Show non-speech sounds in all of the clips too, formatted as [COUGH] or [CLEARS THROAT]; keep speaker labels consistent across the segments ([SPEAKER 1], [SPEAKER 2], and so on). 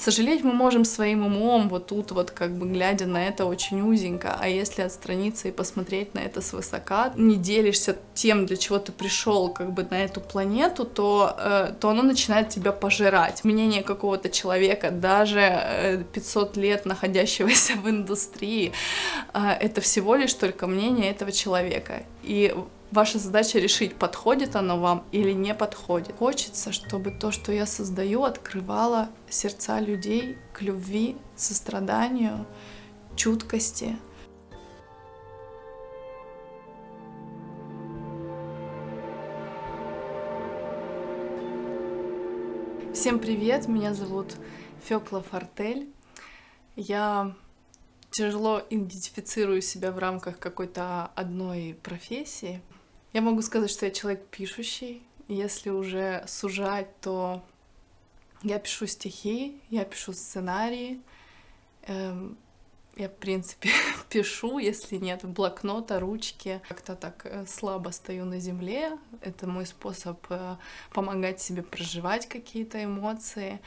[SPEAKER 1] Сожалеть мы можем своим умом, вот тут вот как бы глядя на это очень узенько, а если отстраниться и посмотреть на это свысока, не делишься тем, для чего ты пришел как бы на эту планету, то, э, то оно начинает тебя пожирать. Мнение какого-то человека, даже 500 э, лет находящегося [LAUGHS] в индустрии, э, это всего лишь только мнение этого человека. И Ваша задача решить, подходит оно вам или не подходит. Хочется, чтобы то, что я создаю, открывало сердца людей к любви, состраданию, чуткости. Всем привет, меня зовут Фёкла Фортель. Я тяжело идентифицирую себя в рамках какой-то одной профессии. Я могу сказать, что я человек пишущий. Если уже сужать, то я пишу стихи, я пишу сценарии. Эм, я, в принципе, [LAUGHS] пишу, если нет блокнота, ручки. Как-то так э, слабо стою на земле. Это мой способ э, помогать себе проживать какие-то эмоции.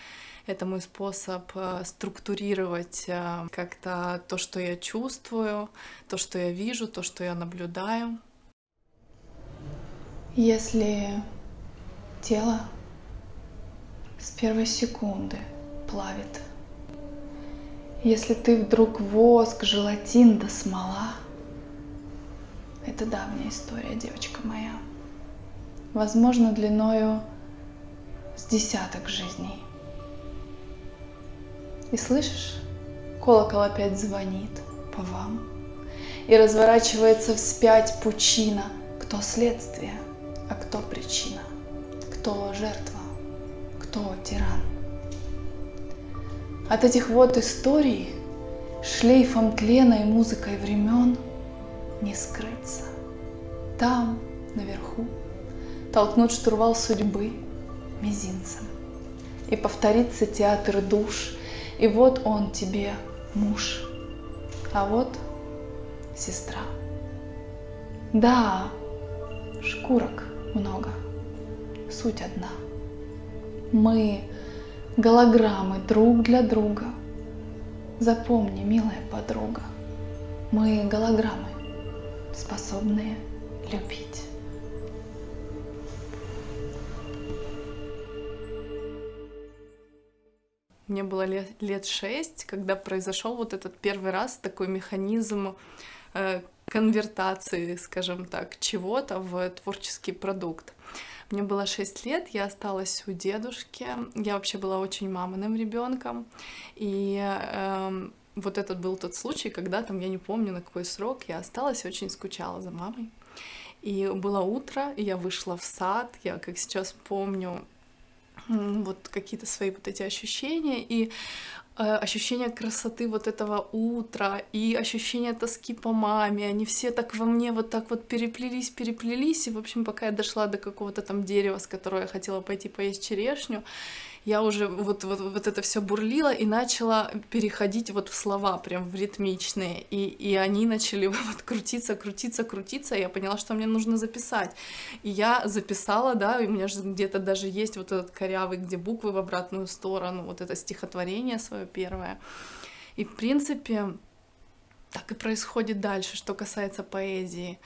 [SPEAKER 1] Это мой способ э, структурировать как-то то, что я чувствую, то, что я вижу, то, что я наблюдаю. Если тело с первой секунды плавит, если ты вдруг воск, желатин да смола, это давняя история, девочка моя. Возможно, длиною с десяток жизней. И слышишь, колокол опять звонит по вам, и разворачивается вспять пучина, кто следствие – кто причина, кто жертва, кто тиран. От этих вот историй шлейфом тлена и музыкой времен не скрыться. Там, наверху, толкнут штурвал судьбы мизинцем. И повторится театр душ, и вот он тебе муж, а вот сестра. Да, шкурок много. Суть одна. Мы голограммы друг для друга. Запомни, милая подруга, мы голограммы, способные любить. Мне было лет, шесть, когда произошел вот этот первый раз такой механизм э, конвертации, скажем так, чего-то в творческий продукт. Мне было 6 лет, я осталась у дедушки. Я вообще была очень маминым ребенком. И э, вот этот был тот случай, когда там, я не помню на какой срок, я осталась очень скучала за мамой. И было утро, и я вышла в сад, я, как сейчас помню, вот какие-то свои вот эти ощущения, и ощущение красоты вот этого утра и ощущение тоски по маме, они все так во мне вот так вот переплелись, переплелись, и, в общем, пока я дошла до какого-то там дерева, с которого я хотела пойти поесть черешню, я уже вот, вот, вот это все бурлила и начала переходить вот в слова, прям в ритмичные. И, и они начали [LAUGHS] вот крутиться, крутиться, крутиться. И я поняла, что мне нужно записать. И я записала, да, и у меня же где-то даже есть вот этот корявый, где буквы в обратную сторону, вот это стихотворение свое первое. И, в принципе, так и происходит дальше, что касается поэзии.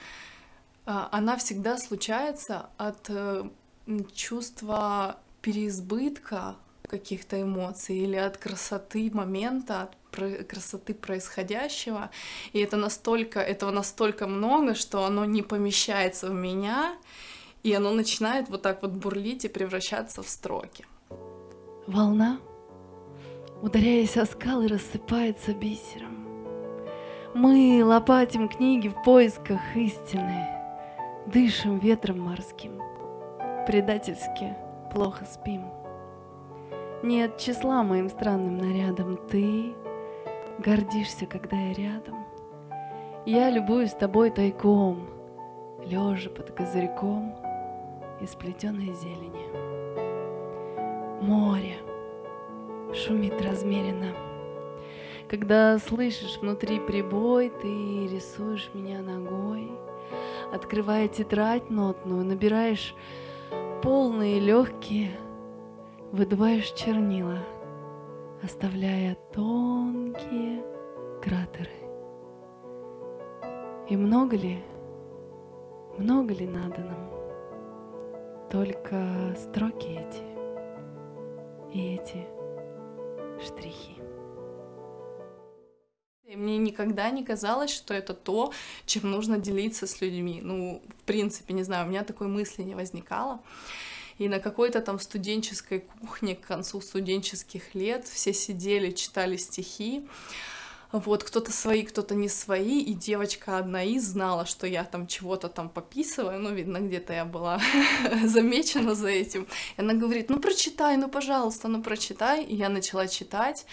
[SPEAKER 1] А, она всегда случается от э, чувства переизбытка каких-то эмоций или от красоты момента, от красоты происходящего. И это настолько, этого настолько много, что оно не помещается в меня, и оно начинает вот так вот бурлить и превращаться в строки.
[SPEAKER 2] Волна, ударяясь о скалы, рассыпается бисером. Мы лопатим книги в поисках истины, дышим ветром морским, предательски плохо спим. Нет числа моим странным нарядом, ты гордишься, когда я рядом. Я любуюсь тобой тайком, лежа под козырьком из плетеной зелени. Море шумит размеренно. Когда слышишь внутри прибой, ты рисуешь меня ногой, открывая тетрадь нотную, набираешь полные, легкие, выдуваешь чернила, оставляя тонкие кратеры. И много ли, много ли надо нам? Только строки эти и эти штрихи.
[SPEAKER 1] Мне никогда не казалось, что это то, чем нужно делиться с людьми. Ну, в принципе, не знаю, у меня такой мысли не возникало. И на какой-то там студенческой кухне к концу студенческих лет все сидели, читали стихи. Вот, кто-то свои, кто-то не свои, и девочка одна из знала, что я там чего-то там пописываю, ну, видно, где-то я была [LAUGHS] замечена за этим. И она говорит, ну, прочитай, ну, пожалуйста, ну, прочитай. И я начала читать,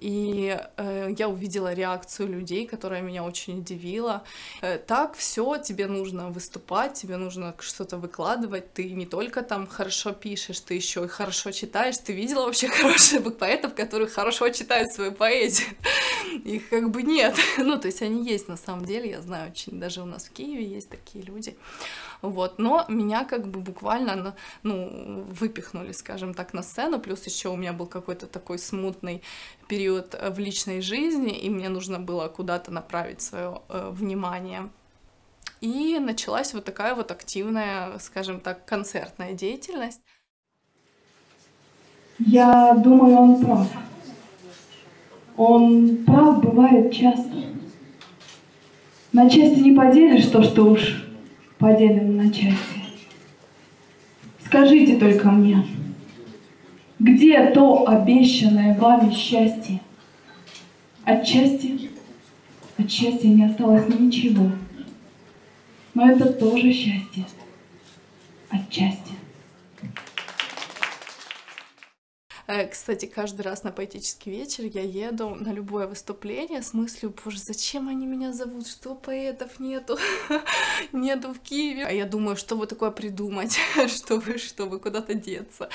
[SPEAKER 1] и э, я увидела реакцию людей, которая меня очень удивила. Э, так, все, тебе нужно выступать, тебе нужно что-то выкладывать. Ты не только там хорошо пишешь, ты еще и хорошо читаешь. Ты видела вообще [LAUGHS] хороших поэтов, которые хорошо читают свою поэзию? [LAUGHS] Их как бы нет. [LAUGHS] Ну, то есть они есть на самом деле, я знаю, очень даже у нас в Киеве есть такие люди. Вот, но меня как бы буквально, ну, выпихнули, скажем так, на сцену, плюс еще у меня был какой-то такой смутный период э, в личной жизни, и мне нужно было куда-то направить свое э, внимание. И началась вот такая вот активная, скажем так, концертная деятельность.
[SPEAKER 3] Я думаю, он прав. Он прав бывает часто. На части не поделишь то, что уж поделено на части. Скажите только мне, где то обещанное вами счастье? Отчасти, от счастья не осталось ничего. Но это тоже счастье. Отчасти.
[SPEAKER 1] Э, кстати, каждый раз на поэтический вечер я еду на любое выступление с мыслью, боже, зачем они меня зовут, что поэтов нету, [LAUGHS] нету в Киеве. А я думаю, что бы такое придумать, [LAUGHS] чтобы, чтобы куда-то деться.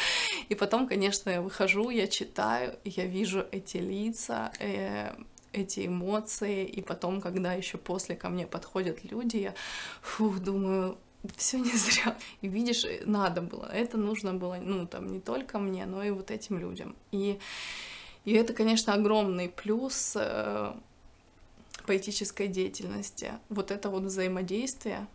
[SPEAKER 1] И потом, конечно, я выхожу, я читаю, я вижу эти лица, э, эти эмоции, и потом, когда еще после ко мне подходят люди, я фух, думаю, [LAUGHS] все не зря. И видишь, э, надо было, это нужно было, ну, там, не только мне, но и вот этим людям. И, и это, конечно, огромный плюс э, поэтической деятельности. Вот это вот взаимодействие,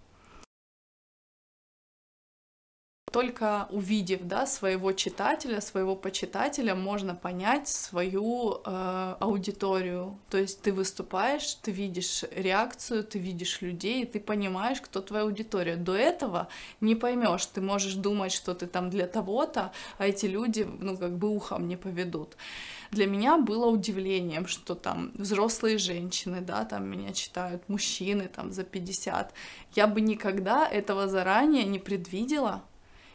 [SPEAKER 1] только увидев да, своего читателя, своего почитателя, можно понять свою э, аудиторию. То есть ты выступаешь, ты видишь реакцию, ты видишь людей, ты понимаешь, кто твоя аудитория. До этого не поймешь, ты можешь думать, что ты там для того-то, а эти люди, ну, как бы ухом не поведут. Для меня было удивлением, что там взрослые женщины, да, там меня читают, мужчины там за 50. Я бы никогда этого заранее не предвидела,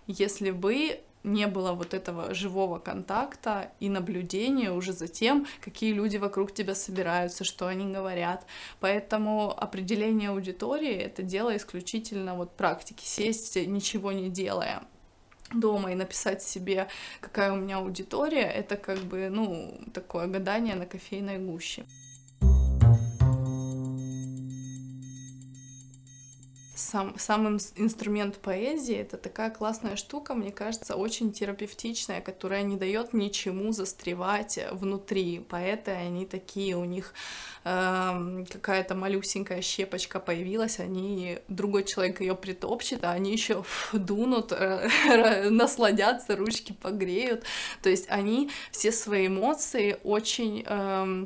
[SPEAKER 1] если бы не было вот этого живого контакта и наблюдения уже за тем, какие люди вокруг тебя собираются, что они говорят. Поэтому определение аудитории — это дело исключительно вот практики, сесть, ничего не делая дома и написать себе, какая у меня аудитория, это как бы, ну, такое гадание на кофейной гуще. Сам, сам инструмент поэзии это такая классная штука, мне кажется, очень терапевтичная, которая не дает ничему застревать внутри. Поэты, они такие, у них э, какая-то малюсенькая щепочка появилась, они другой человек ее притопчет, а они еще дунут, э, насладятся, ручки погреют. То есть они все свои эмоции очень э,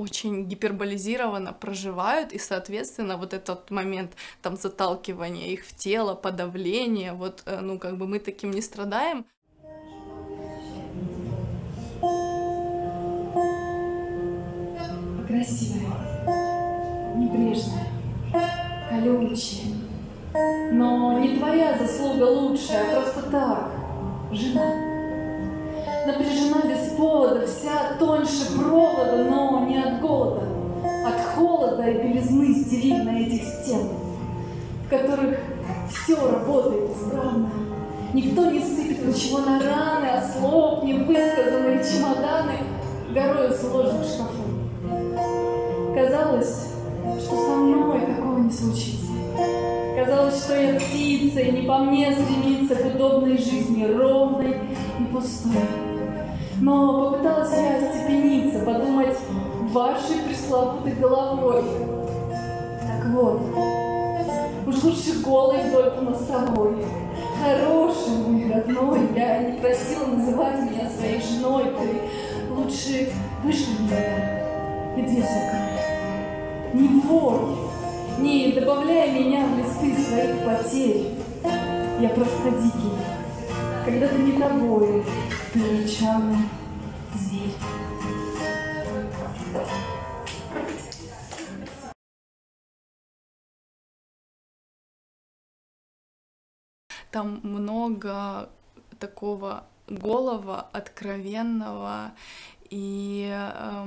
[SPEAKER 1] очень гиперболизированно проживают, и, соответственно, вот этот момент там заталкивания их в тело, подавления, вот, э, ну, как бы мы таким не страдаем.
[SPEAKER 3] Красивая, небрежная, колючая, но не твоя заслуга лучшая, а просто так, жена напряжена без повода, вся тоньше провода, но не от голода, от холода и белизны стерильной этих стен, в которых все работает исправно. Никто не сыпет ничего на раны, а слов невысказанные чемоданы горою сложены в шкафу. Казалось, что со мной такого не случится. Казалось, что я птица, и не по мне стремится к удобной жизни, ровной и пустой. Но попыталась я остепениться, подумать вашей пресловутой головой. Так вот, уж лучше голый вдоль по мостовой. Хороший мой родной, я не просила называть меня своей женой, ты лучше вышли меня, где закрой. Не вой, не добавляй меня в листы своих потерь. Я просто дикий, когда-то не тобой, ты рычавый зверь.
[SPEAKER 1] Там много такого голого, откровенного, и э,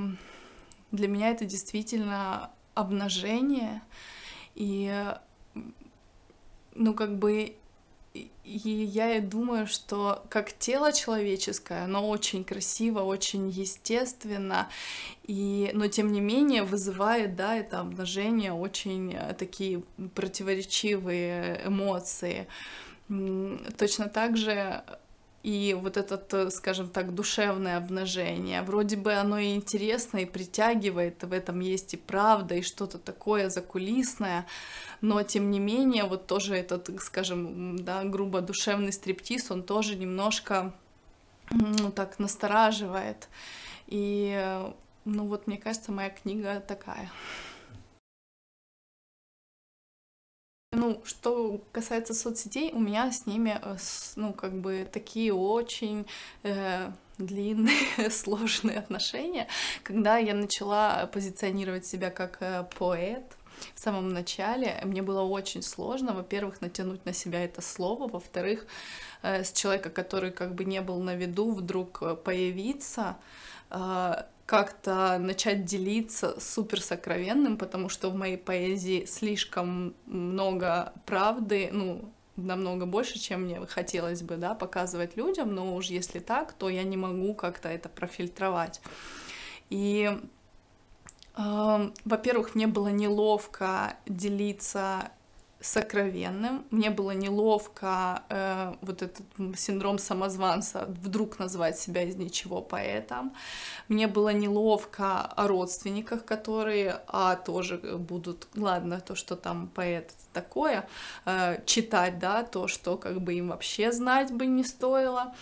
[SPEAKER 1] для меня это действительно обнажение, и ну как бы и я и думаю, что как тело человеческое, оно очень красиво, очень естественно, и, но тем не менее вызывает, да, это обнажение очень э, такие противоречивые эмоции. Точно так же и вот это, скажем так, душевное обнажение. Вроде бы оно и интересно, и притягивает, в этом есть и правда, и что-то такое закулисное, но тем не менее, вот тоже этот, скажем, да, грубо душевный стриптиз, он тоже немножко, ну, так настораживает. И, ну, вот мне кажется, моя книга такая. Ну, что касается соцсетей, у меня с ними, э, ну, как бы такие очень э, длинные, [LAUGHS] сложные отношения. Когда я начала позиционировать себя как э, поэт, в самом начале мне было очень сложно, во-первых, натянуть на себя это слово, во-вторых, э, с человека, который как бы не был на виду, вдруг появиться, э, как-то начать делиться супер сокровенным, потому что в моей поэзии слишком много правды, ну, намного больше, чем мне хотелось бы, да, показывать людям, но уж если так, то я не могу как-то это профильтровать. И, э, во-первых, мне было неловко делиться сокровенным. Мне было неловко э, вот этот синдром самозванца вдруг назвать себя из ничего поэтом. Мне было неловко о родственниках, которые, а тоже будут, ладно, то, что там поэт такое, э, читать, да, то, что как бы им вообще знать бы не стоило.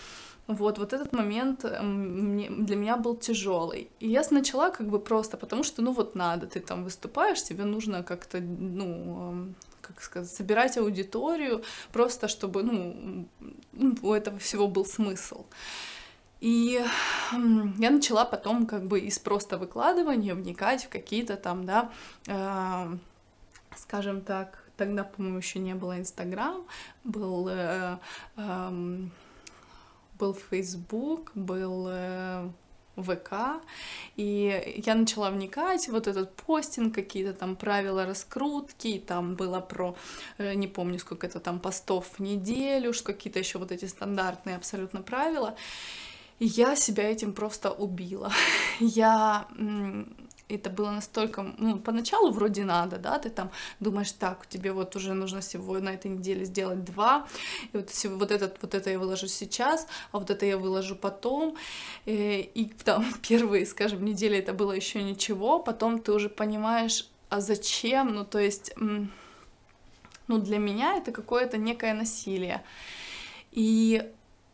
[SPEAKER 1] Вот, вот этот момент мне, для меня был тяжелый. И я начала как бы просто, потому что, ну вот надо, ты там выступаешь, тебе нужно как-то, ну, как сказать, собирать аудиторию, просто чтобы, ну, у этого всего был смысл. И я начала потом как бы из просто выкладывания вникать в какие-то там, да, э, скажем так, тогда, по-моему, еще не было Инстаграм, был, э, э, был Фейсбук, был ВК, и я начала вникать, вот этот постинг, какие-то там правила раскрутки, там было про, э, не помню, сколько это там постов в неделю, какие-то еще вот эти стандартные абсолютно правила, и я себя этим просто убила. [LAUGHS] Я это было настолько, ну, поначалу вроде надо, да, ты там думаешь, так, тебе вот уже нужно всего на этой неделе сделать два, и вот, вот, этот, вот это я выложу сейчас, а вот это я выложу потом, и, э, и там [LAUGHS] первые, скажем, недели это было еще ничего, потом ты уже понимаешь, а зачем, ну, то есть, ну, для меня это какое-то некое насилие, и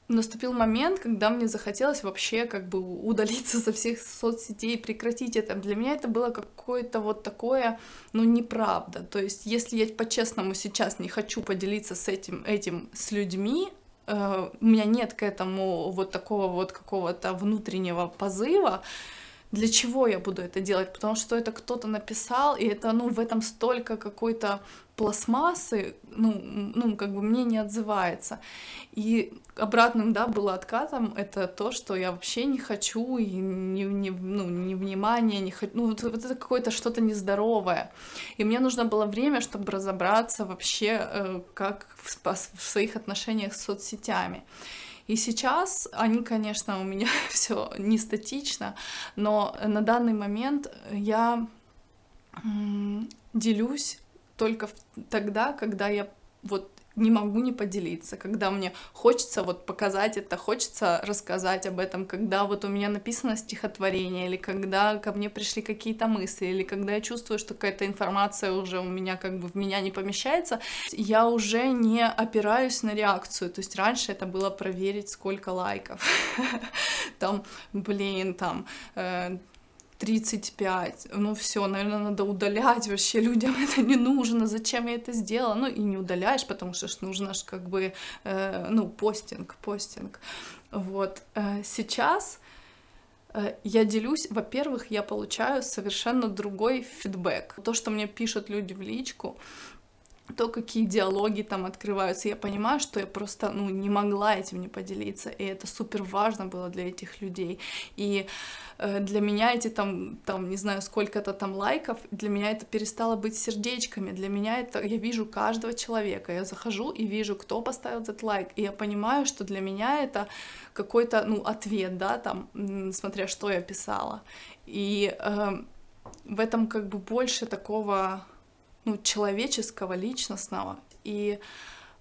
[SPEAKER 1] наступил момент, когда мне захотелось вообще как бы удалиться со всех соцсетей, прекратить это. Для меня это было какое-то вот такое, ну, неправда. То есть, если я по-честному сейчас не хочу поделиться с этим, этим с людьми, э, у меня нет к этому вот такого вот какого-то внутреннего позыва, для чего я буду это делать, потому что это кто-то написал, и это, ну, в этом столько какой-то пластмассы, ну, ну, как бы мне не отзывается. И обратным, да, было откатом это то, что я вообще не хочу, и не, не, ну, не внимание, не хочу, ну, вот, вот это какое-то что-то нездоровое. И мне нужно было время, чтобы разобраться вообще, э, как в, в своих отношениях с соцсетями. И сейчас они, конечно, у меня [LAUGHS] все не статично, но на данный момент я делюсь только тогда, когда я вот не могу не поделиться, когда мне хочется вот показать это, хочется рассказать об этом, когда вот у меня написано стихотворение, или когда ко мне пришли какие-то мысли, или когда я чувствую, что какая-то информация уже у меня как бы в меня не помещается, я уже не опираюсь на реакцию, то есть раньше это было проверить, сколько лайков, [LAUGHS] там, блин, там, э, 35, ну все, наверное, надо удалять, вообще людям [LAUGHS] это не нужно, зачем я это сделала, ну и не удаляешь, потому что ж нужно ж как бы, э, ну, постинг, постинг, вот, э, сейчас э, я делюсь, во-первых, я получаю совершенно другой фидбэк, то, что мне пишут люди в личку, то, какие диалоги там открываются, я понимаю, что я просто, ну, не могла этим не поделиться, и это супер важно было для этих людей, и э, для меня эти там, там, не знаю, сколько-то там лайков, для меня это перестало быть сердечками, для меня это, я вижу каждого человека, я захожу и вижу, кто поставил этот лайк, и я понимаю, что для меня это какой-то, ну, ответ, да, там, смотря что я писала, и э, в этом как бы больше такого ну, человеческого, личностного. И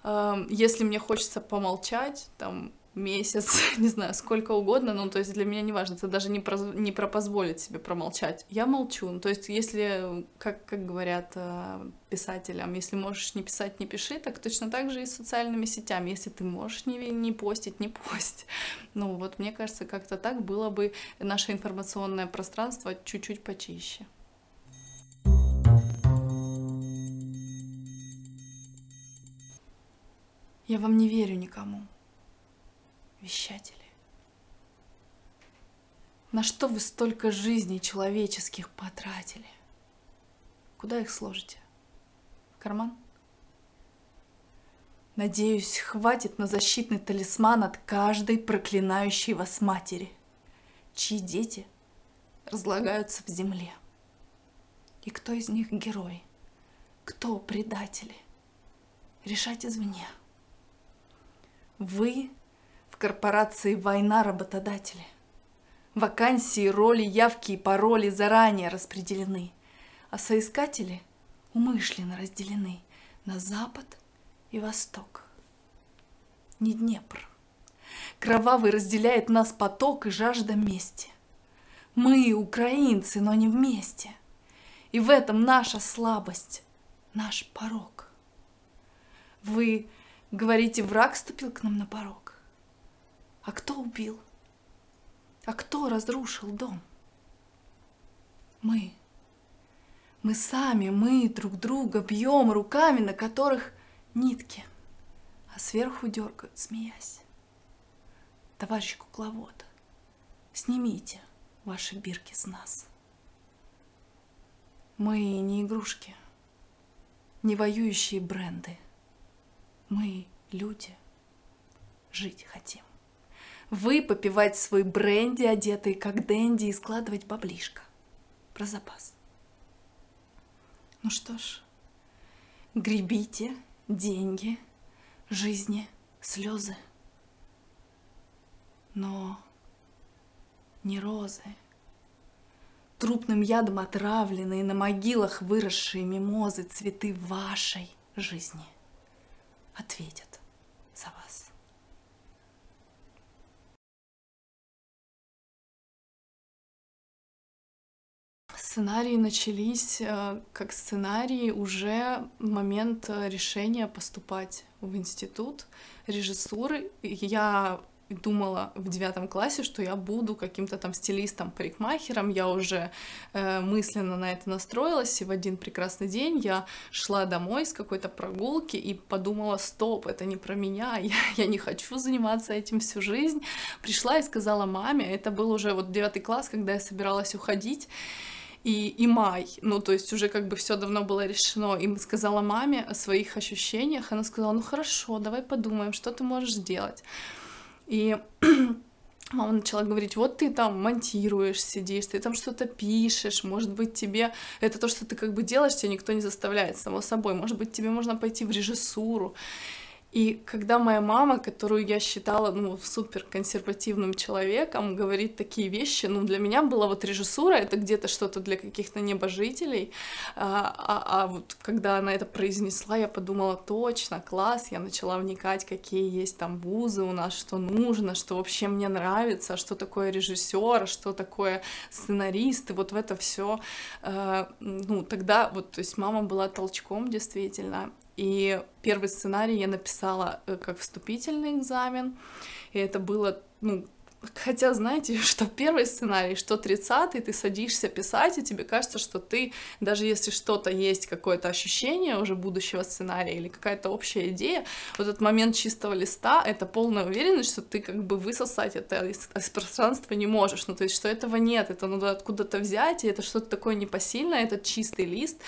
[SPEAKER 1] э, если мне хочется помолчать, там, месяц, [LAUGHS] не знаю, сколько угодно, ну, то есть для меня не важно, это даже не про, не про позволить себе промолчать. Я молчу, ну, то есть если, как, как говорят э, писателям, если можешь не писать, не пиши, так точно так же и с социальными сетями. Если ты можешь не, не постить, не пость. Ну, вот мне кажется, как-то так было бы наше информационное пространство чуть-чуть почище. Я вам не верю никому, вещатели. На что вы столько жизней человеческих потратили? Куда их сложите? В карман? Надеюсь, хватит на защитный талисман от каждой проклинающей вас матери, чьи дети разлагаются в земле. И кто из них герой? Кто предатели? Решать извне. Вы в корпорации «Война работодатели». Вакансии, роли, явки и пароли заранее распределены, а соискатели умышленно разделены на запад и восток. Не Днепр. Кровавый разделяет нас поток и жажда мести. Мы украинцы, но не вместе. И в этом наша слабость, наш порог. Вы Говорите, враг ступил к нам на порог. А кто убил? А кто разрушил дом? Мы. Мы сами, мы друг друга бьем руками, на которых нитки, а сверху дергают, смеясь. Товарищ кукловод, снимите ваши бирки с нас. Мы не игрушки, не воюющие бренды – мы, люди, жить хотим. Вы попивать свой бренди, одетый как Дэнди, и складывать баблишко. Про запас. Ну что ж, гребите деньги, жизни, слезы. Но не розы, трупным ядом отравленные на могилах выросшие мимозы, цветы вашей жизни – ответят за вас. Сценарии начались э, как сценарии уже момент э, решения поступать в институт режиссуры. Я думала в девятом классе, что я буду каким-то там стилистом, парикмахером. Я уже э, мысленно на это настроилась, и в один прекрасный день я шла домой с какой-то прогулки и подумала, стоп, это не про меня, [LAUGHS] я, я не хочу заниматься этим всю жизнь. Пришла и сказала маме, это был уже вот девятый класс, когда я собиралась уходить, и, и май, ну, то есть уже как бы все давно было решено, и сказала маме о своих ощущениях, она сказала, ну хорошо, давай подумаем, что ты можешь сделать. И [CLEARS THROAT] мама начала говорить, вот ты там монтируешь, сидишь, ты там что-то пишешь, может быть, тебе это то, что ты как бы делаешь, тебя никто не заставляет, само собой, может быть, тебе можно пойти в режиссуру. И когда моя мама, которую я считала, ну, супер консервативным человеком, говорит такие вещи, ну, для меня была вот режиссура, это где-то что-то для каких-то небожителей, а, а, а вот когда она это произнесла, я подумала, точно, класс, я начала вникать, какие есть там вузы у нас, что нужно, что вообще мне нравится, что такое режиссер, что такое сценарист, и вот в это все, э, ну, тогда вот, то есть мама была толчком действительно, и первый сценарий я написала э, как вступительный экзамен, и это было, ну, Хотя, знаете, [LAUGHS] что первый сценарий, что тридцатый, ты садишься писать, и тебе кажется, что ты, даже если что-то есть, какое-то ощущение уже будущего сценария или какая-то общая идея, вот этот момент чистого листа — это полная уверенность, что ты как бы высосать это из, из пространства не можешь. Ну, то есть, что этого нет, это надо откуда-то взять, и это что-то такое непосильное, этот чистый лист —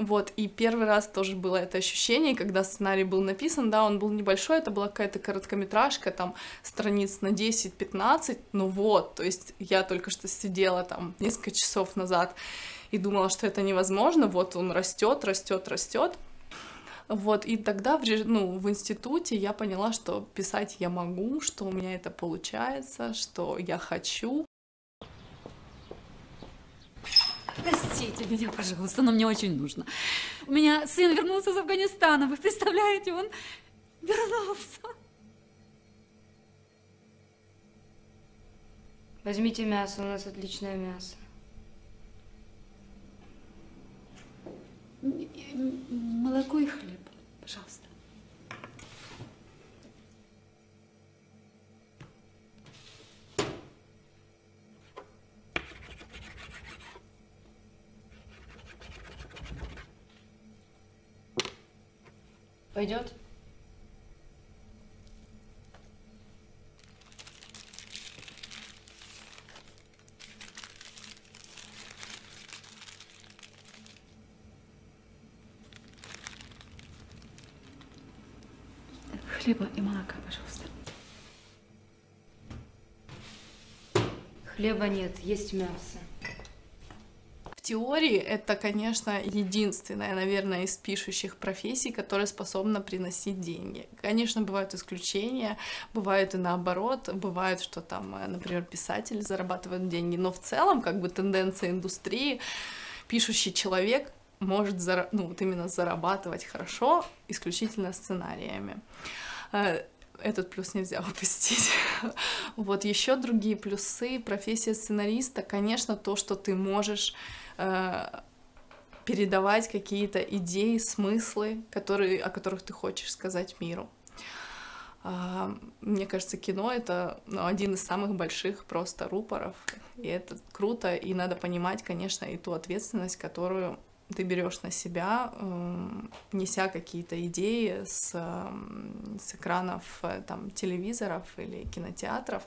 [SPEAKER 1] вот, и первый раз тоже было это ощущение, когда сценарий был написан, да, он был небольшой, это была какая-то короткометражка, там, страниц на 10-15, ну вот, то есть я только что сидела там несколько часов назад и думала, что это невозможно, вот он растет, растет, растет. Вот, и тогда в, ну, в институте я поняла, что писать я могу, что у меня это получается, что я хочу.
[SPEAKER 4] Простите меня, пожалуйста, но мне очень нужно. У меня сын вернулся из Афганистана. Вы представляете, он вернулся.
[SPEAKER 5] Возьмите мясо, у нас отличное мясо.
[SPEAKER 4] Молоко и хлеб, пожалуйста.
[SPEAKER 5] Пойдет?
[SPEAKER 4] Хлеба и молока, пожалуйста.
[SPEAKER 5] Хлеба нет, есть мясо
[SPEAKER 1] теории это, конечно, единственная, наверное, из пишущих профессий, которая способна приносить деньги. Конечно, бывают исключения, бывают и наоборот, бывает, что там, э, например, писатели зарабатывают деньги, но в целом, как бы тенденция индустрии, пишущий человек может зара- ну, вот именно зарабатывать хорошо исключительно сценариями э, этот плюс нельзя [LAUGHS] упустить. вот еще другие плюсы профессия сценариста, конечно, то, что ты можешь передавать какие-то идеи, смыслы, которые, о которых ты хочешь сказать миру. А, мне кажется, кино — это ну, один из самых больших просто рупоров, и это круто, и надо понимать, конечно, и ту ответственность, которую ты берешь на себя, эм, неся какие-то идеи с, эм, с экранов э, там, телевизоров или кинотеатров.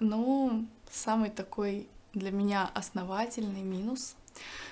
[SPEAKER 1] Ну, самый такой для меня основательный минус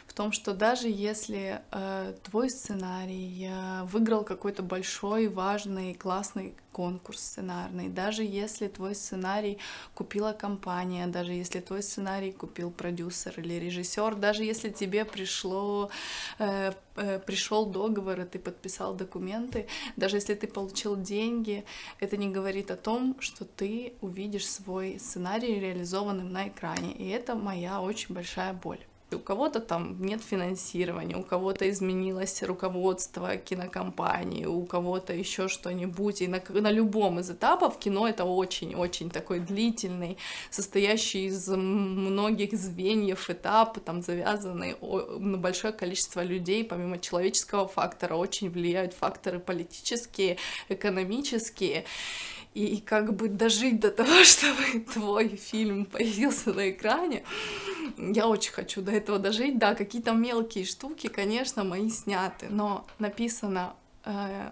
[SPEAKER 1] в том, что даже если э, твой сценарий э, выиграл какой-то большой, важный, классный конкурс сценарный, даже если твой сценарий купила компания, даже если твой сценарий купил продюсер или режиссер, даже если тебе пришло, э, э, пришел договор, и ты подписал документы, даже если ты получил деньги, это не говорит о том, что ты увидишь свой сценарий реализованным на экране. И это моя очень большая боль. У кого-то там нет финансирования, у кого-то изменилось руководство кинокомпании, у кого-то еще что-нибудь. И на, на любом из этапов кино это очень-очень такой длительный, состоящий из многих звеньев этап, там завязанный на большое количество людей, помимо человеческого фактора, очень влияют факторы политические, экономические и, как бы дожить до того, [LAUGHS] чтобы твой фильм появился на экране. Я очень хочу до этого дожить. Да, какие-то мелкие штуки, конечно, мои сняты, но написано э,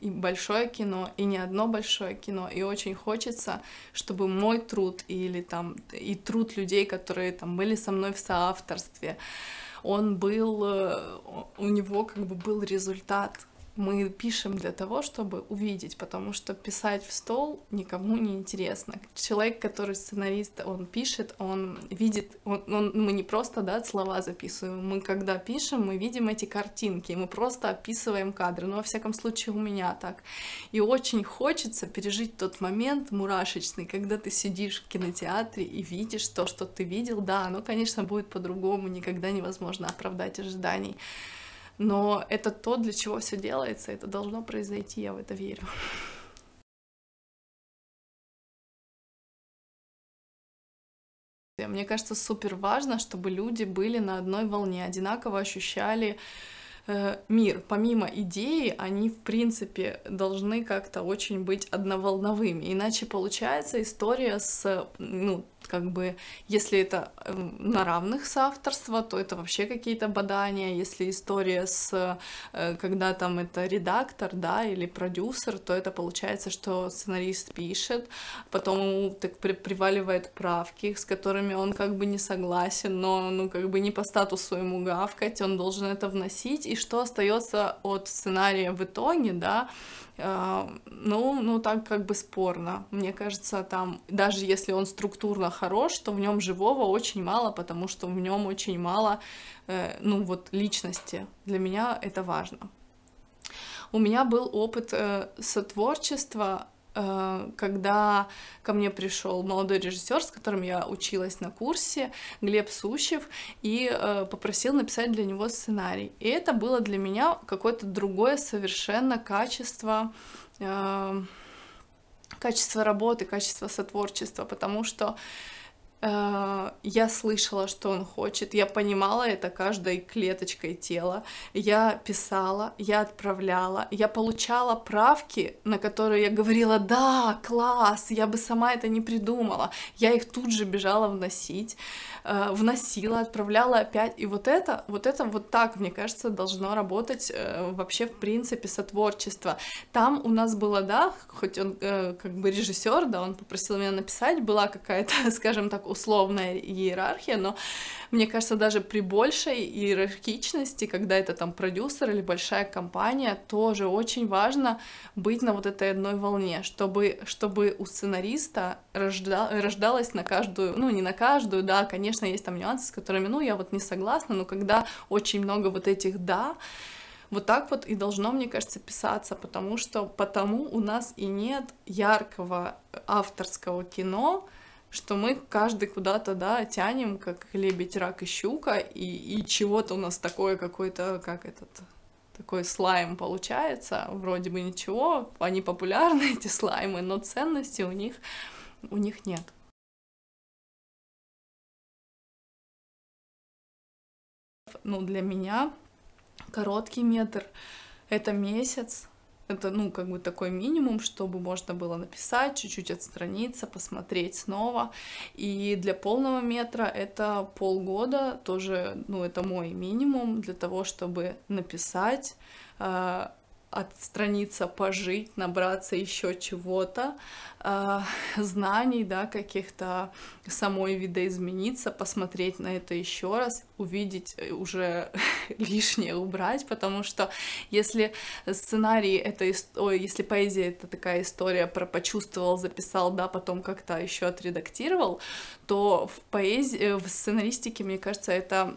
[SPEAKER 1] и большое кино, и не одно большое кино, и очень хочется, чтобы мой труд или там и труд людей, которые там были со мной в соавторстве, он был, э, у него как бы был результат мы пишем для того, чтобы увидеть, потому что писать в стол никому не интересно. Человек, который сценарист, он пишет, он видит, он, он, мы не просто да, слова записываем, мы когда пишем, мы видим эти картинки, мы просто описываем кадры, но во всяком случае у меня так. И очень хочется пережить тот момент мурашечный, когда ты сидишь в кинотеатре и видишь то, что ты видел, да, оно, конечно, будет по-другому, никогда невозможно оправдать ожиданий но это то, для чего все делается, это должно произойти, я в это верю. Мне кажется, супер важно, чтобы люди были на одной волне, одинаково ощущали э, мир. Помимо идеи, они, в принципе, должны как-то очень быть одноволновыми. Иначе получается история с, ну, как бы, если это эм, на равных соавторства, то это вообще какие-то бадания, если история с, э, когда там это редактор, да, или продюсер, то это получается, что сценарист пишет, потом ему так при приваливает правки, с которыми он как бы не согласен, но, ну, как бы не по статусу ему гавкать, он должен это вносить, и что остается от сценария в итоге, да, ну, ну так как бы спорно. Мне кажется, там, даже если он структурно хорош, то в нем живого очень мало, потому что в нем очень мало, э, ну вот, личности. Для меня это важно. У меня был опыт э, сотворчества Э, когда ко мне пришел молодой режиссер, с которым я училась на курсе, Глеб Сущев, и э, попросил написать для него сценарий. И это было для меня какое-то другое совершенно качество э, качество работы, качество сотворчества, потому что Э, я слышала, что он хочет, я понимала это каждой клеточкой тела, я писала, я отправляла, я получала правки, на которые я говорила, да, класс, я бы сама это не придумала, я их тут же бежала вносить, э, вносила, отправляла опять, и вот это, вот это вот так, мне кажется, должно работать э, вообще в принципе сотворчество. Там у нас было, да, хоть он как бы режиссер, да, он попросил меня написать, была какая-то, [LAUGHS] скажем так, условная иерархия, но мне кажется, даже при большей иерархичности, когда это там продюсер или большая компания, тоже очень важно быть на вот этой одной волне, чтобы, чтобы у сценариста рожда, рождалось на каждую, ну не на каждую, да, конечно, есть там нюансы, с которыми, ну, я вот не согласна, но когда очень много вот этих «да», вот так вот и должно, мне кажется, писаться, потому что потому у нас и нет яркого авторского кино, что мы каждый куда-то, да, тянем, как лебедь, рак и щука, и, и чего-то у нас такое какой-то, как этот, такой слайм получается, вроде бы ничего, они популярны, [LAUGHS] эти слаймы, но ценности у них, у них нет. Ну, для меня короткий метр — это месяц, это, ну, как бы такой минимум, чтобы можно было написать, чуть-чуть отстраниться, посмотреть снова. И для полного метра это полгода, тоже, ну, это мой минимум для того, чтобы написать, э, отстраниться, пожить, набраться еще чего-то, э, знаний, да, каких-то самой видоизмениться, посмотреть на это еще раз, увидеть э, уже [LAUGHS] лишнее убрать, потому что если сценарий это ой, если поэзия это такая история про почувствовал, записал, да, потом как-то еще отредактировал, то в поэзии, э, в сценаристике, мне кажется, это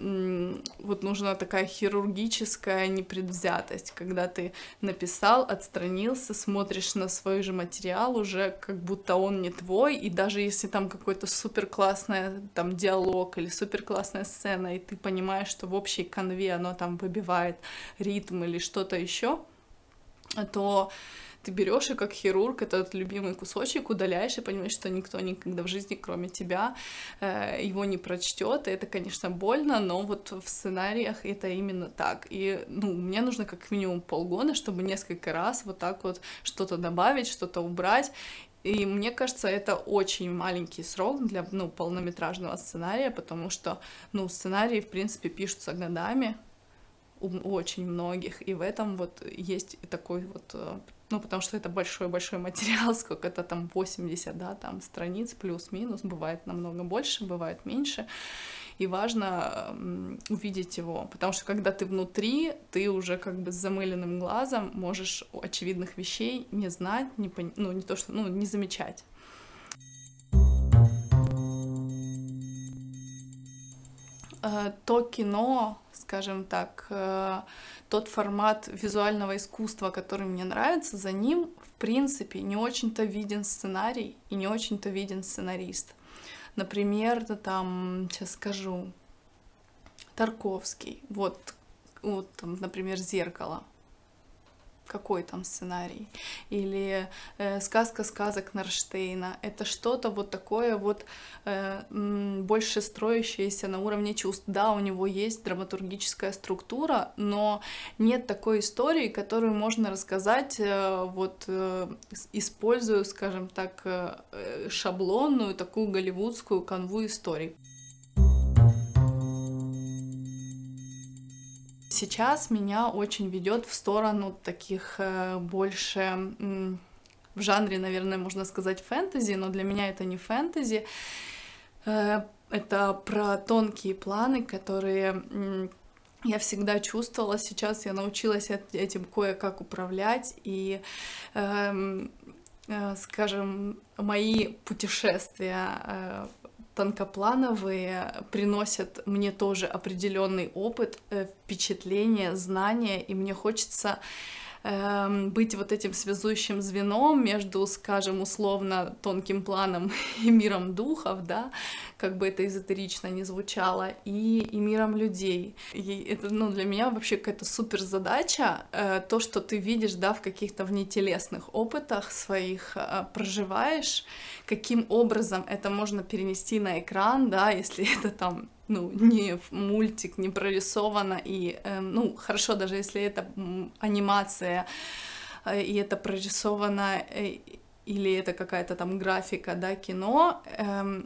[SPEAKER 1] вот нужна такая хирургическая непредвзятость, когда ты написал, отстранился, смотришь на свой же материал уже как будто он не твой, и даже если там какой-то супер классный там диалог или супер классная сцена, и ты понимаешь, что в общей конве оно там выбивает ритм или что-то еще, то ты берешь и как хирург этот любимый кусочек удаляешь и понимаешь, что никто никогда в жизни, кроме тебя, э, его не прочтет. И это, конечно, больно, но вот в сценариях это именно так. И ну, мне нужно как минимум полгода, чтобы несколько раз вот так вот что-то добавить, что-то убрать. И мне кажется, это очень маленький срок для ну, полнометражного сценария, потому что ну, сценарии, в принципе, пишутся годами, у, очень многих, и в этом вот есть такой вот, э, ну, потому что это большой-большой материал, [LAUGHS] сколько это там 80, да, там страниц плюс-минус, бывает намного больше, бывает меньше, и важно увидеть его, потому что когда ты внутри, ты уже как бы с замыленным глазом можешь очевидных вещей не знать, не пон... ну, не то что, ну, не замечать. Э, то кино, скажем так, э, тот формат визуального искусства, который мне нравится, за ним, в принципе, не очень-то виден сценарий и не очень-то виден сценарист. Например, там, сейчас скажу, Тарковский, вот, вот там, например, «Зеркало», какой там сценарий, или э, сказка сказок Нарштейна. Это что-то вот такое вот э, больше строящееся на уровне чувств. Да, у него есть драматургическая структура, но нет такой истории, которую можно рассказать э, вот э, используя, скажем так, э, шаблонную такую голливудскую канву историй. Сейчас меня очень ведет в сторону таких э, больше в жанре, наверное, можно сказать фэнтези, но для меня это не фэнтези. Э, это про тонкие планы, которые я всегда чувствовала, сейчас я научилась этим кое-как управлять, и, эм, э, скажем, мои путешествия тонкоплановые приносят мне тоже определенный опыт, э, впечатление, знания, и мне хочется Эм, быть вот этим связующим звеном между, скажем, условно тонким планом [LAUGHS] и миром духов, да, как бы это эзотерично не звучало, и, и миром людей. И это, ну, для меня вообще какая-то супер задача, э, то, что ты видишь, да, в каких-то внетелесных опытах своих э, проживаешь, каким образом это можно перенести на экран, да, [LAUGHS] если это там ну, не мультик, не прорисовано, и, э, ну, хорошо, даже если это анимация, э, и это прорисовано, э, или это какая-то там графика, да, кино, э,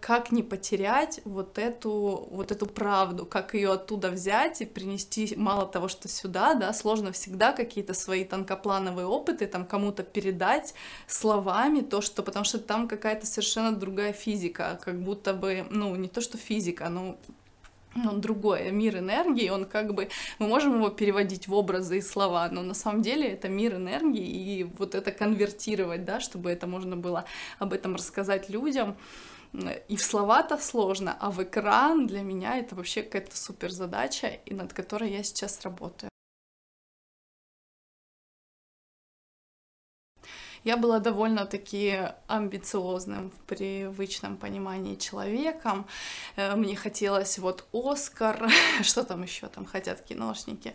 [SPEAKER 1] как не потерять вот эту, вот эту правду, как ее оттуда взять и принести, мало того, что сюда, да, сложно всегда какие-то свои тонкоплановые опыты там кому-то передать словами, то, что, потому что там какая-то совершенно другая физика, как будто бы, ну, не то, что физика, но он другой, мир энергии, он как бы, мы можем его переводить в образы и слова, но на самом деле это мир энергии, и вот это конвертировать, да, чтобы это можно было об этом рассказать людям, и в слова-то сложно, а в экран для меня это вообще какая-то супер задача, и над которой я сейчас работаю. Я была довольно-таки амбициозным в привычном понимании человеком. Э, мне хотелось вот Оскар, [LAUGHS] что там еще там хотят киношники.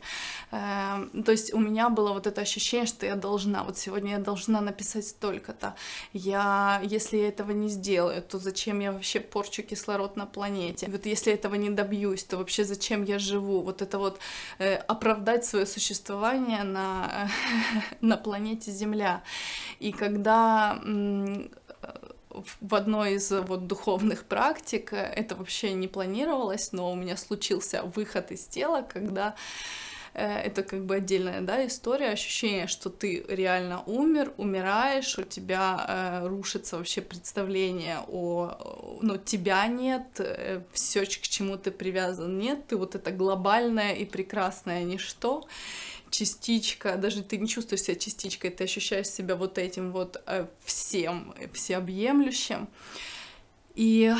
[SPEAKER 1] Э, то есть у меня было вот это ощущение, что я должна, вот сегодня я должна написать столько-то. Я, если я этого не сделаю, то зачем я вообще порчу кислород на планете? Вот если этого не добьюсь, то вообще зачем я живу? Вот это вот э, оправдать свое существование на, [LAUGHS] на планете Земля. И когда в одной из вот духовных практик это вообще не планировалось, но у меня случился выход из тела, когда э, это как бы отдельная да, история, ощущение, что ты реально умер, умираешь, у тебя э, рушится вообще представление о, ну, тебя нет, э, все, к чему ты привязан, нет, ты вот это глобальное и прекрасное ничто, частичка, даже ты не чувствуешь себя частичкой, ты ощущаешь себя вот этим вот э, всем, э, всеобъемлющим. И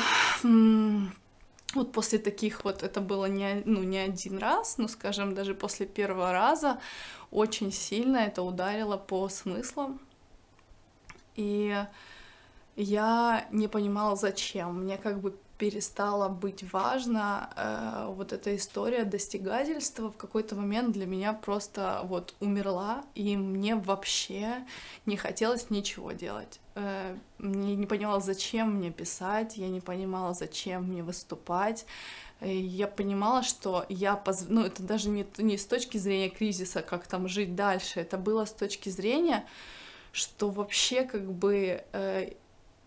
[SPEAKER 1] вот после таких вот, это было не, ну, не один раз, но, скажем, даже после первого раза очень сильно это ударило по смыслам. И я не понимала, зачем. Мне как бы перестала быть важна э, вот эта история достигательства в какой-то момент для меня просто вот умерла, и мне вообще не хотелось ничего делать. Э, мне не понимала, зачем мне писать, я не понимала, зачем мне выступать. Я понимала, что я, позв... ну это даже не, не с точки зрения кризиса, как там жить дальше, это было с точки зрения, что вообще как бы э,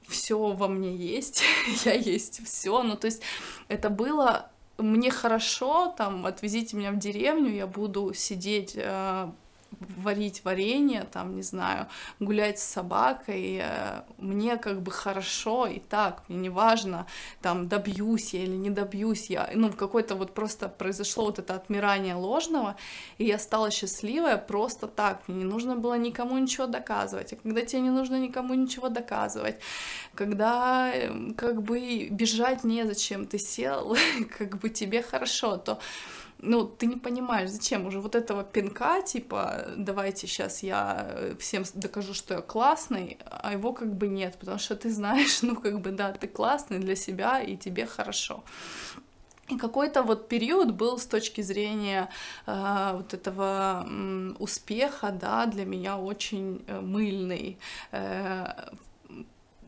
[SPEAKER 1] все во мне есть, [LAUGHS] я есть все. Ну, то есть это было мне хорошо, там, отвезите меня в деревню, я буду сидеть э, варить варенье, там, не знаю, гулять с собакой, э, мне как бы хорошо и так, мне не важно, там, добьюсь я или не добьюсь я, ну, какой-то вот просто произошло вот это отмирание ложного, и я стала счастливая просто так, мне не нужно было никому ничего доказывать, а когда тебе не нужно никому ничего доказывать, когда эм, как бы бежать незачем, ты сел, [LAUGHS] как бы тебе хорошо, то ну, ты не понимаешь, зачем уже вот этого пинка, типа, давайте сейчас я всем докажу, что я классный, а его как бы нет, потому что ты знаешь, [LAUGHS] ну, как бы, да, ты классный для себя, и тебе хорошо. И какой-то вот период был с точки зрения э, вот этого э, успеха, да, для меня очень э, мыльный. Э,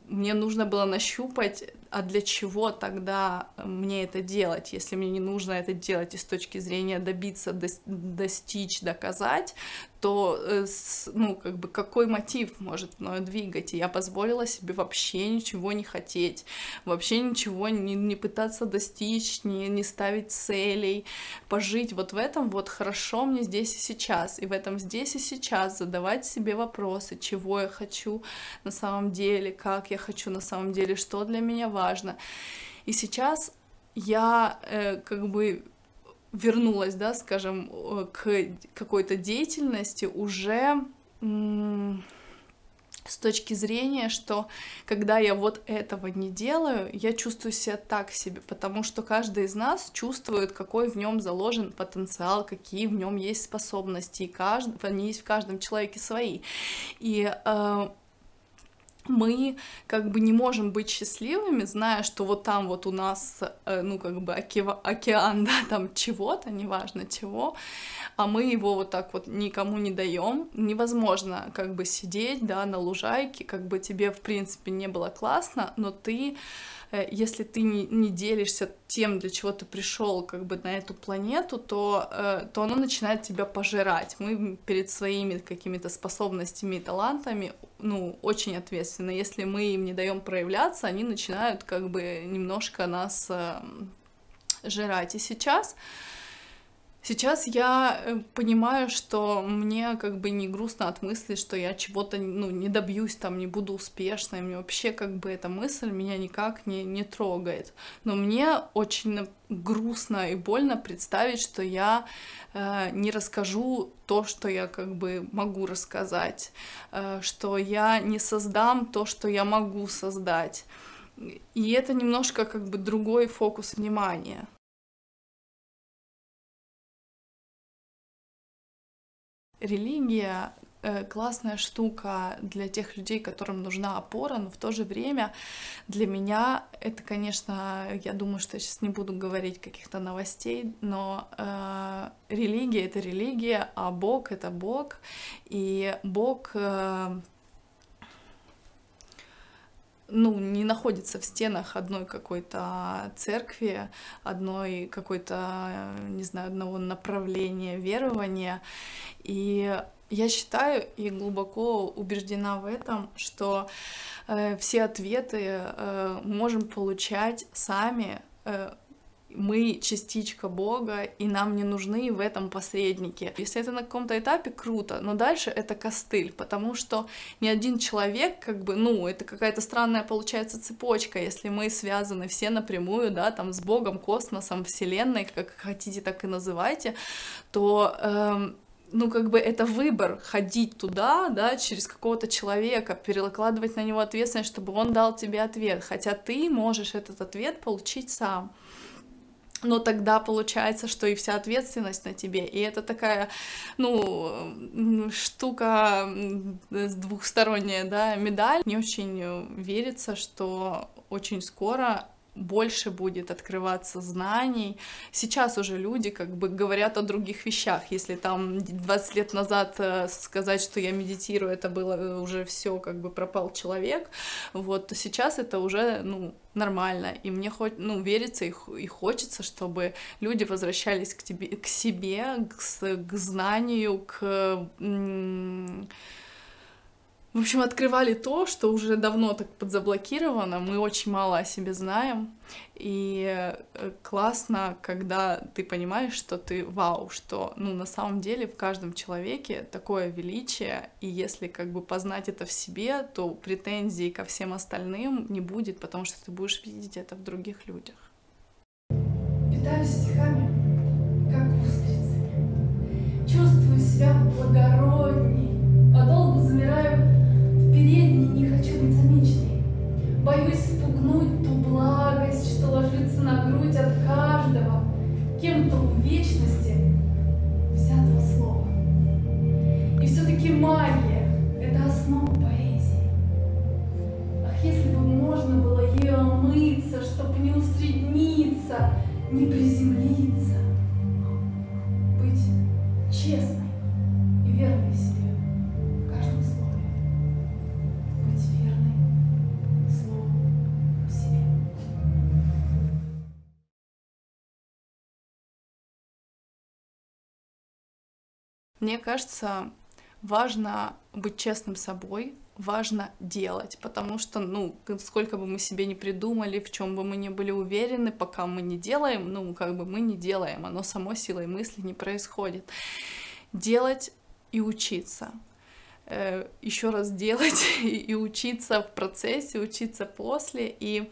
[SPEAKER 1] мне нужно было нащупать а для чего тогда мне это делать, если мне не нужно это делать и с точки зрения добиться, достичь, доказать, то, э, ну, как бы, какой мотив может мною двигать? И я позволила себе вообще ничего не хотеть, вообще ничего не, не пытаться достичь, не, не ставить целей, пожить вот в этом вот хорошо мне здесь и сейчас, и в этом здесь и сейчас задавать себе вопросы, чего я хочу на самом деле, как я хочу на самом деле, что для меня важно. И сейчас я э, как бы вернулась, да, скажем, к какой-то деятельности уже с точки зрения, что когда я вот этого не делаю, я чувствую себя так себе, потому что каждый из нас чувствует, какой в нем заложен потенциал, какие в нем есть способности, и каждый, они есть в каждом человеке свои. И э, мы как бы не можем быть счастливыми, зная, что вот там вот у нас, э, ну, как бы океан, [LAUGHS] да, там чего-то, неважно чего, а мы его вот так вот никому не даем. Невозможно как бы сидеть, да, на лужайке, как бы тебе, в принципе, не было классно, но ты если ты не, не делишься тем, для чего ты пришел как бы на эту планету, то, э, то оно начинает тебя пожирать. Мы перед своими какими-то способностями и талантами, ну, очень ответственны. Если мы им не даем проявляться, они начинают как бы немножко нас э, жрать. И сейчас Сейчас я э, понимаю, что мне как бы не грустно от мысли, что я чего-то ну, не добьюсь, там, не буду успешной. Мне вообще как бы эта мысль меня никак не, не трогает. Но мне очень грустно и больно представить, что я э, не расскажу то, что я как бы могу рассказать, э, что я не создам то, что я могу создать. И это немножко как бы другой фокус внимания. Религия э, классная штука для тех людей, которым нужна опора, но в то же время для меня это, конечно, я думаю, что я сейчас не буду говорить каких-то новостей, но э, религия это религия, а Бог это Бог, и Бог э, ну, не находится в стенах одной какой-то церкви, одной какой-то, не знаю, одного направления верования. И я считаю и глубоко убеждена в этом, что э, все ответы э, можем получать сами э, мы частичка Бога, и нам не нужны в этом посредники. Если это на каком-то этапе, круто, но дальше это костыль, потому что ни один человек, как бы, ну, это какая-то странная получается цепочка, если мы связаны все напрямую, да, там, с Богом, космосом, Вселенной, как хотите, так и называйте, то эм, ну, как бы это выбор ходить туда, да, через какого-то человека, перекладывать на него ответственность, чтобы он дал тебе ответ, хотя ты можешь этот ответ получить сам но тогда получается, что и вся ответственность на тебе. И это такая, ну, штука двухсторонняя, да, медаль. Не очень верится, что очень скоро больше будет открываться знаний. Сейчас уже люди как бы говорят о других вещах. Если там 20 лет назад э, сказать, что я медитирую, это было э, уже все как бы пропал человек, вот, то сейчас это уже, ну, нормально. И мне хоть, ну, верится и, и хочется, чтобы люди возвращались к тебе, к себе, к, к знанию, к в общем, открывали то, что уже давно так подзаблокировано, мы очень мало о себе знаем, и э, классно, когда ты понимаешь, что ты вау, что, ну, на самом деле в каждом человеке такое величие, и если как бы познать это в себе, то претензий ко всем остальным не будет, потому что ты будешь видеть это в других людях.
[SPEAKER 3] Питаюсь стихами, как устрицами, чувствую себя благородней, подолгу замираю передней не хочу быть замеченной. Боюсь спугнуть ту благость, что ложится на грудь от каждого, кем-то в вечности взятого слова. И все-таки магия — это основа поэзии. Ах, если бы можно было ею омыться, чтоб не усредниться, не приземлиться,
[SPEAKER 1] Мне кажется, важно быть честным собой, важно делать, потому что, ну, сколько бы мы себе не придумали, в чем бы мы не были уверены, пока мы не делаем, ну, как бы мы не делаем, оно само силой мысли не происходит. Делать и учиться. Э, еще раз делать [LAUGHS] и учиться в процессе, учиться после. И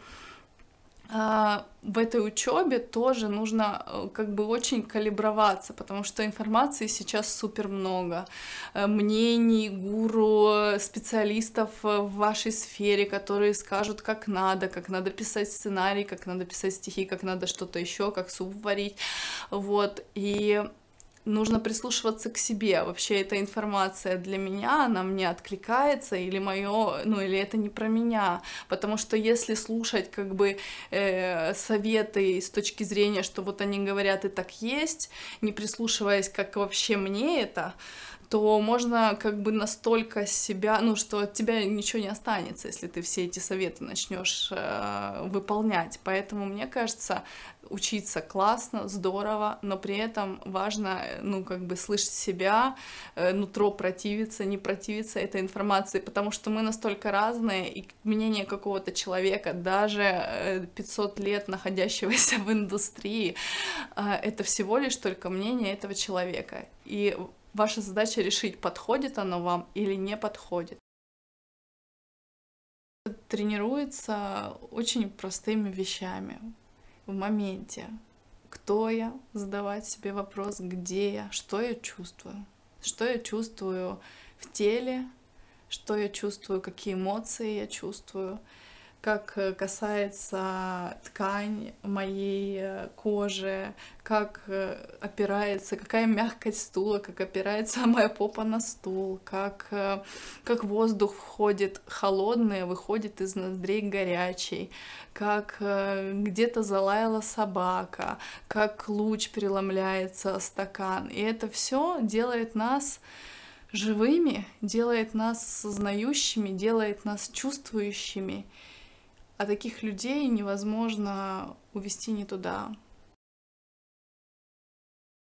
[SPEAKER 1] в этой учебе тоже нужно э, как бы очень калиброваться, потому что информации сейчас супер много, э, мнений, гуру, специалистов в вашей сфере, которые скажут, как надо, как надо писать сценарий, как надо писать стихи, как надо что-то еще, как суп варить, вот, и нужно прислушиваться к себе. Вообще эта информация для меня, она мне откликается или мое, ну или это не про меня, потому что если слушать как бы э, советы с точки зрения, что вот они говорят и так есть, не прислушиваясь, как вообще мне это, то можно как бы настолько себя, ну, что от тебя ничего не останется, если ты все эти советы начнешь э, выполнять. Поэтому мне кажется, учиться классно, здорово, но при этом важно, ну, как бы слышать себя, э, нутро противиться, не противиться этой информации, потому что мы настолько разные, и мнение какого-то человека, даже 500 э, лет находящегося [LAUGHS] в индустрии, э, это всего лишь только мнение этого человека. И ваша задача решить, подходит оно вам или не подходит тренируется очень простыми вещами в моменте. Кто я? Задавать себе вопрос, где я, что я чувствую. Что я чувствую в теле, что я чувствую, какие эмоции я чувствую как э, касается ткань моей э, кожи, как э, опирается, какая мягкость стула, как опирается [LAUGHS] моя попа на стул, как, как воздух входит холодный, выходит из ноздрей горячий, как где-то залаяла собака, как луч переломляется стакан. И это все делает нас живыми, делает нас сознающими, делает нас чувствующими. А таких людей невозможно увести не туда.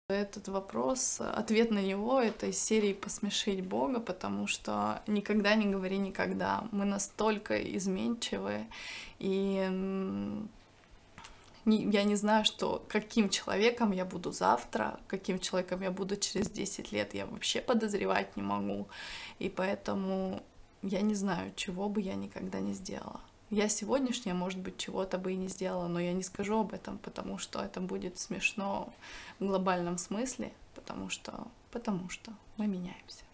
[SPEAKER 1] Этот вопрос, ответ на него — это из серии «Посмешить Бога», потому что никогда не говори никогда. Мы настолько изменчивы, и я не знаю, что каким человеком я буду завтра, каким человеком я буду через 10 лет, я вообще подозревать не могу. И поэтому я не знаю, чего бы я никогда не сделала. Я сегодняшняя, может быть, чего-то бы и не сделала, но я не скажу об этом, потому что это будет смешно в глобальном смысле, потому что, потому что мы меняемся.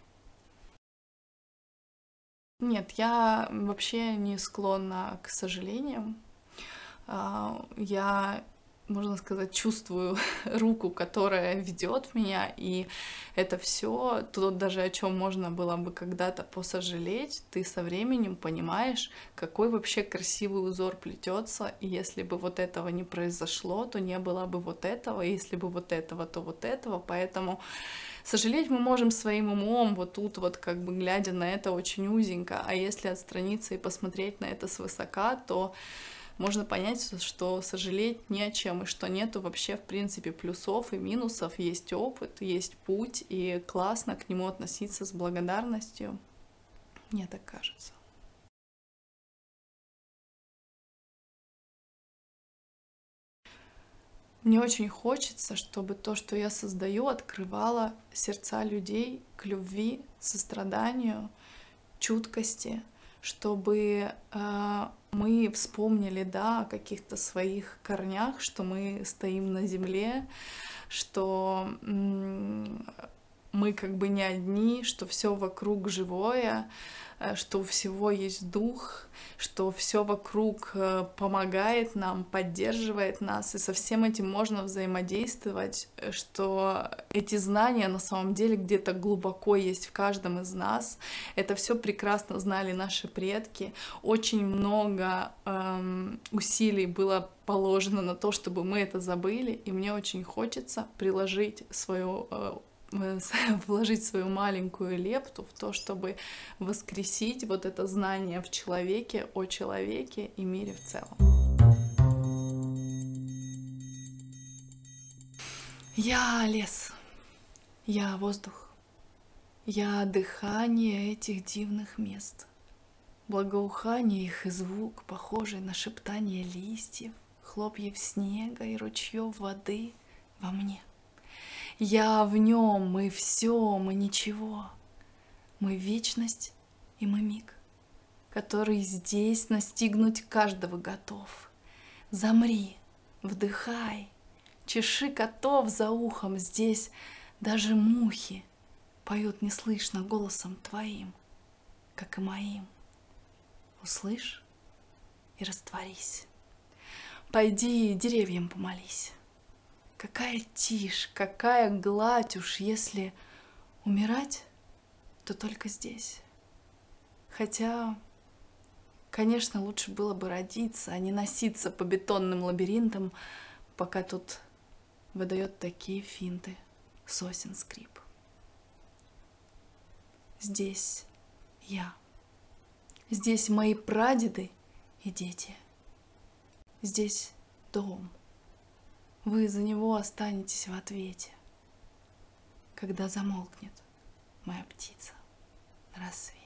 [SPEAKER 1] Нет, я вообще не склонна к сожалениям. А, я можно сказать, чувствую [LAUGHS] руку, которая ведет меня, и это все, то даже о чем можно было бы когда-то посожалеть, ты со временем понимаешь, какой вообще красивый узор плетется, и если бы вот этого не произошло, то не было бы вот этого, и если бы вот этого, то вот этого, поэтому сожалеть мы можем своим умом, вот тут вот как бы глядя на это очень узенько, а если отстраниться и посмотреть на это свысока, то можно понять, что сожалеть не о чем, и что нету вообще, в принципе, плюсов и минусов, есть опыт, есть путь, и классно к нему относиться с благодарностью. Мне так кажется. Мне очень хочется, чтобы то, что я создаю, открывало сердца людей к любви, состраданию, чуткости, чтобы э, мы вспомнили, да, о каких-то своих корнях, что мы стоим на земле, что мы как бы не одни, что все вокруг живое, что у всего есть дух, что все вокруг э, помогает нам, поддерживает нас, и со всем этим можно взаимодействовать, э, что эти знания на самом деле где-то глубоко есть в каждом из нас. Это все прекрасно знали наши предки. Очень много эм, усилий было положено на то, чтобы мы это забыли, и мне очень хочется приложить свою [LAUGHS] вложить свою маленькую лепту в то, чтобы воскресить вот это знание в человеке, о человеке и мире в целом. Я лес, я воздух, я дыхание этих дивных мест, благоухание их и звук, похожий на шептание листьев, хлопьев снега и ручьев воды во мне — я в нем, мы все, мы ничего. Мы вечность и мы миг, который здесь настигнуть каждого готов. Замри, вдыхай, чеши котов за ухом здесь, даже мухи поют неслышно голосом твоим, как и моим. Услышь и растворись. Пойди деревьям помолись. Какая тишь, какая гладь уж, если умирать, то только здесь. Хотя, конечно, лучше было бы родиться, а не носиться по бетонным лабиринтам, пока тут выдает такие финты сосен скрип. Здесь я. Здесь мои прадеды и дети. Здесь дом — вы за него останетесь в ответе, когда замолкнет моя птица на рассвете.